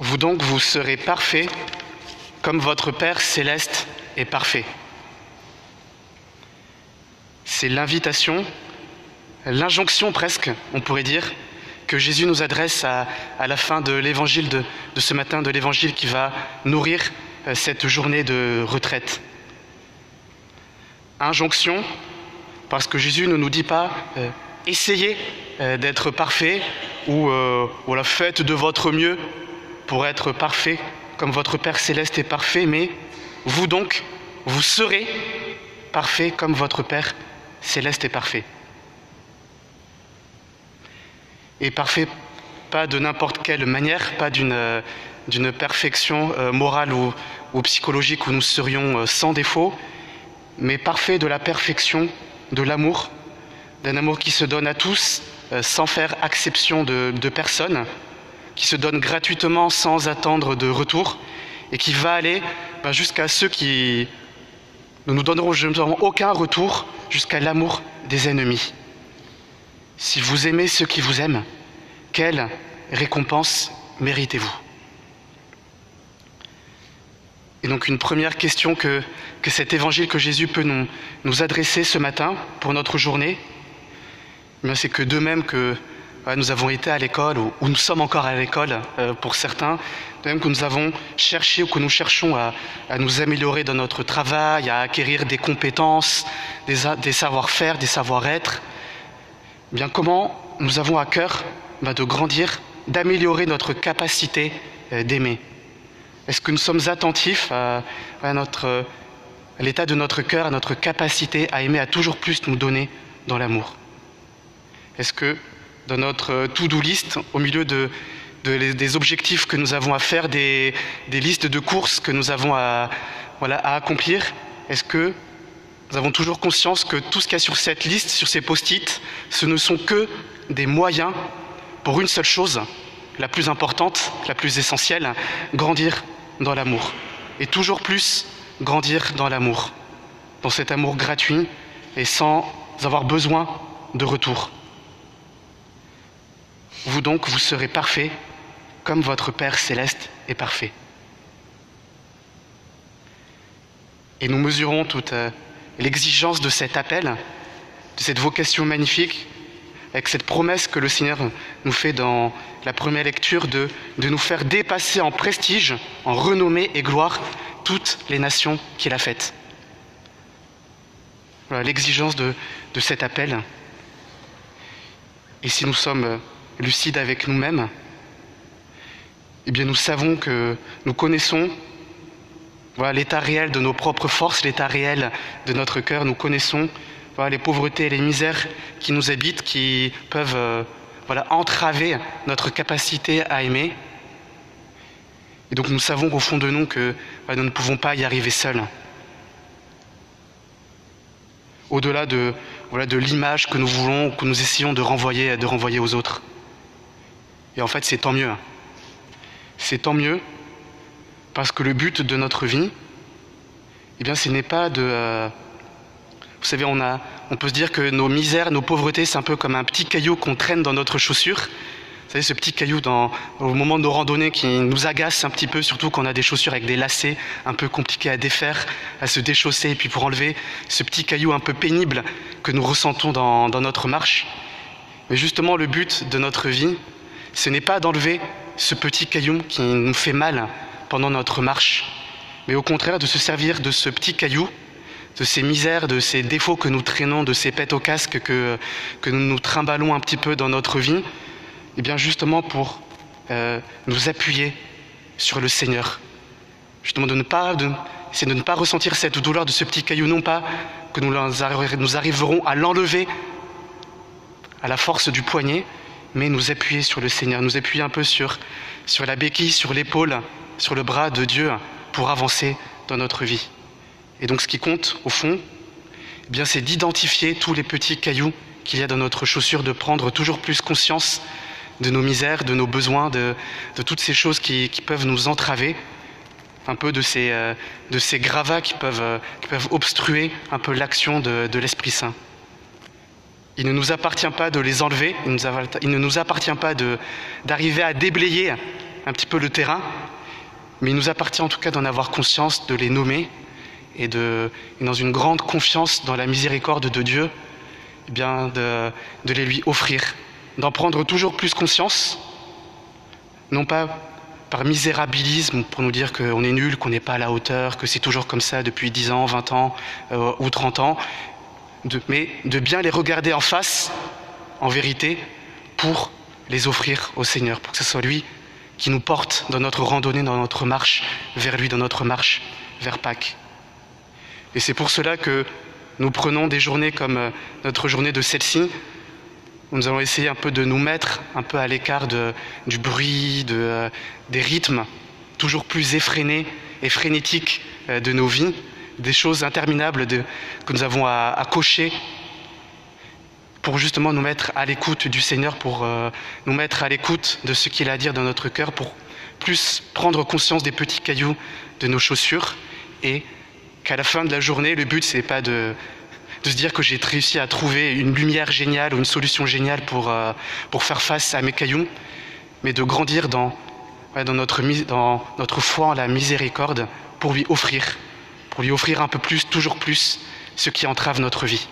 Vous donc, vous serez parfaits comme votre Père céleste est parfait. C'est l'invitation, l'injonction presque, on pourrait dire, que Jésus nous adresse à, la fin de l'évangile de, ce matin, de l'évangile qui va nourrir euh, cette journée de retraite. Injonction, parce que Jésus ne nous dit pas euh, essayez euh, d'être parfait ou la faites de votre mieux pour être parfait comme votre Père céleste est parfait, mais vous donc, vous serez parfait comme votre Père céleste est parfait. Et parfait pas de n'importe quelle manière, pas d'une d'une perfection euh, morale ou, psychologique où nous serions euh, sans défaut, mais parfait de la perfection de l'amour, d'un amour qui se donne à tous euh, sans faire exception de personne, qui se donne gratuitement sans attendre de retour et qui va aller ben, jusqu'à ceux qui ne nous donneront aucun retour, jusqu'à l'amour des ennemis. Si vous aimez ceux qui vous aiment, quelle récompense méritez-vous? Et donc une première question que, que cet évangile que Jésus peut nous, nous adresser ce matin pour notre journée, eh c'est que de même que nous avons été à l'école, ou, nous sommes encore à l'école euh, pour certains, même que nous avons cherché ou que nous cherchons à, nous améliorer dans notre travail, à acquérir des compétences, des, savoir-faire, des savoir-être. Eh bien, comment nous avons à cœur bah, de grandir, d'améliorer notre capacité euh, d'aimer? Est-ce que nous sommes attentifs à, à l'état de notre cœur, à notre capacité à aimer, à toujours plus nous donner dans l'amour? Est-ce que dans notre to-do list, au milieu de, des objectifs que nous avons à faire, des, listes de courses que nous avons à, à accomplir Est-ce que nous avons toujours conscience que tout ce qu'il y a sur cette liste, sur ces post-it, ce ne sont que des moyens pour une seule chose, la plus importante, la plus essentielle, grandir dans l'amour. Et toujours plus grandir dans l'amour, dans cet amour gratuit et sans avoir besoin de retour. Vous donc, vous serez parfaits comme votre Père céleste est parfait. Et nous mesurons toute euh, l'exigence de cet appel, de cette vocation magnifique, avec cette promesse que le Seigneur nous fait dans la première lecture de, de nous faire dépasser en prestige, en renommée et gloire toutes les nations qu'il a faites. Voilà l'exigence de, de cet appel. Et si nous sommes lucide avec nous-mêmes, eh bien nous savons que nous connaissons l'état réel de nos propres forces, l'état réel de notre cœur, nous connaissons les pauvretés et les misères qui nous habitent, qui peuvent euh, voilà, entraver notre capacité à aimer. Et donc nous savons au fond de nous que nous ne pouvons pas y arriver seuls. Au-delà de l'image que nous voulons, que nous essayons de renvoyer, de renvoyer aux autres. Et en fait, c'est tant mieux. C'est tant mieux parce que le but de notre vie, eh bien, ce n'est pas de... Euh, vous savez, on, a, on peut se dire que nos misères, nos pauvretés, c'est un peu comme un petit caillou qu'on traîne dans notre chaussure. Vous savez, ce petit caillou au moment de nos randonnées qui nous agace un petit peu, surtout quand on a des chaussures avec des lacets un peu compliqués à défaire, à se déchausser, et puis pour enlever ce petit caillou un peu pénible que nous ressentons dans notre marche. Mais justement, le but de notre vie, ce n'est pas d'enlever ce petit caillou qui nous fait mal pendant notre marche, mais au contraire de se servir de ce petit caillou, de ces misères, de ces défauts que nous traînons, de ces pètes au casque que, que nous nous trimballons un petit peu dans notre vie, et eh bien justement pour euh, nous appuyer sur le Seigneur. Justement de ne pas, c'est de ne pas ressentir cette douleur de ce petit caillou, non pas que nous, nous arriverons à l'enlever à la force du poignet, mais nous appuyer sur le Seigneur, nous appuyer un peu sur, sur la béquille, sur l'épaule, sur le bras de Dieu pour avancer dans notre vie. Et donc ce qui compte, au fond, eh bien, c'est d'identifier tous les petits cailloux qu'il y a dans notre chaussure, de prendre toujours plus conscience de nos misères, de nos besoins, de, de toutes ces choses qui, qui, peuvent nous entraver, un peu de ces, euh, de ces gravats qui peuvent, euh, qui peuvent obstruer un peu l'action de, de l'Esprit Saint. Il ne nous appartient pas de les enlever, il, ne nous appartient pas d'arriver à déblayer un petit peu le terrain, mais il nous appartient en tout cas d'en avoir conscience, de les nommer et, de, dans une grande confiance dans la miséricorde de Dieu, eh bien de, de les lui offrir, d'en prendre toujours plus conscience, non pas par misérabilisme pour nous dire qu'on est nul, qu'on n'est pas à la hauteur, que c'est toujours comme ça depuis 10 ans, 20 ans euh, ou 30 ans, mais de bien les regarder en face, en vérité, pour les offrir au Seigneur, pour que ce soit lui qui nous porte dans notre randonnée, dans notre marche vers lui, dans notre marche vers Pâques. Et c'est pour cela que nous prenons des journées comme euh, notre journée de celle-ci, où nous allons essayer un peu de nous mettre un peu à l'écart du bruit, euh, des rythmes toujours plus effrénés et frénétiques euh, de nos vies, des choses interminables que nous avons à, cocher pour justement nous mettre à l'écoute du Seigneur, pour euh, nous mettre à l'écoute de ce qu'il a à dire dans notre cœur, pour plus prendre conscience des petits cailloux de nos chaussures et qu'à la fin de la journée, le but, c'est pas de, de se dire que j'ai réussi à trouver une lumière géniale ou une solution géniale pour, euh, pour faire face à mes cailloux, mais de grandir dans, dans, notre, dans notre foi en la miséricorde pour lui offrir, pour lui offrir un peu plus, toujours plus, ce qui entrave notre vie.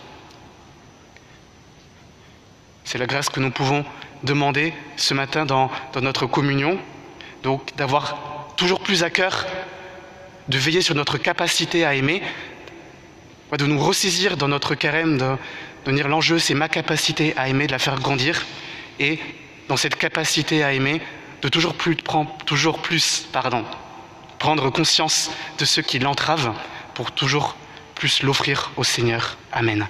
C'est la grâce que nous pouvons demander ce matin dans, notre communion, donc d'avoir toujours plus à cœur de veiller sur notre capacité à aimer, de nous ressaisir dans notre carême, de, de dire l'enjeu c'est ma capacité à aimer, de la faire grandir, et dans cette capacité à aimer, de toujours plus, toujours plus pardon, prendre conscience de ceux qui l'entravent pour toujours plus l'offrir au Seigneur. Amen.